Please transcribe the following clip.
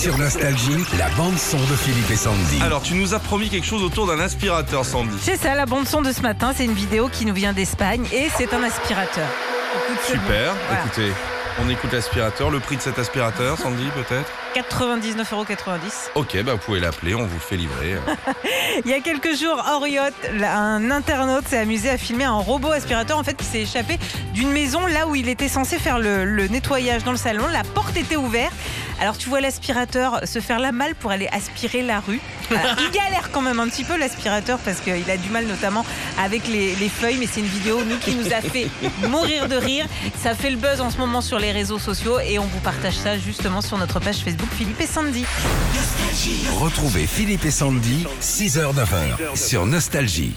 Sur Nostalgie, la bande-son de Philippe et Sandy. Alors, tu nous as promis quelque chose autour d'un aspirateur, Sandy. C'est ça, la bande son de ce matin, c'est une vidéo qui nous vient d'Espagne et c'est un aspirateur. Écoute Super. Voilà. Écoutez, on écoute l'aspirateur. Le prix de cet aspirateur, Sandy, peut-être 99,90€. Ok, bah vous pouvez l'appeler, on vous le fait livrer. Il y a quelques jours, Oriot, un internaute, s'est amusé à filmer un robot aspirateur en fait qui s'est échappé d'une maison là où il était censé faire le, le nettoyage dans le salon. La porte était ouverte. Alors tu vois l'aspirateur se faire la malle pour aller aspirer la rue. Voilà. Il galère quand même un petit peu l'aspirateur parce qu'il a du mal notamment avec les, les feuilles. Mais c'est une vidéo nous qui nous a fait mourir de rire. Ça fait le buzz en ce moment sur les réseaux sociaux et on vous partage ça justement sur notre page Facebook Philippe et Sandy. Retrouvez Philippe et Sandy, 6h-9h, sur Nostalgie.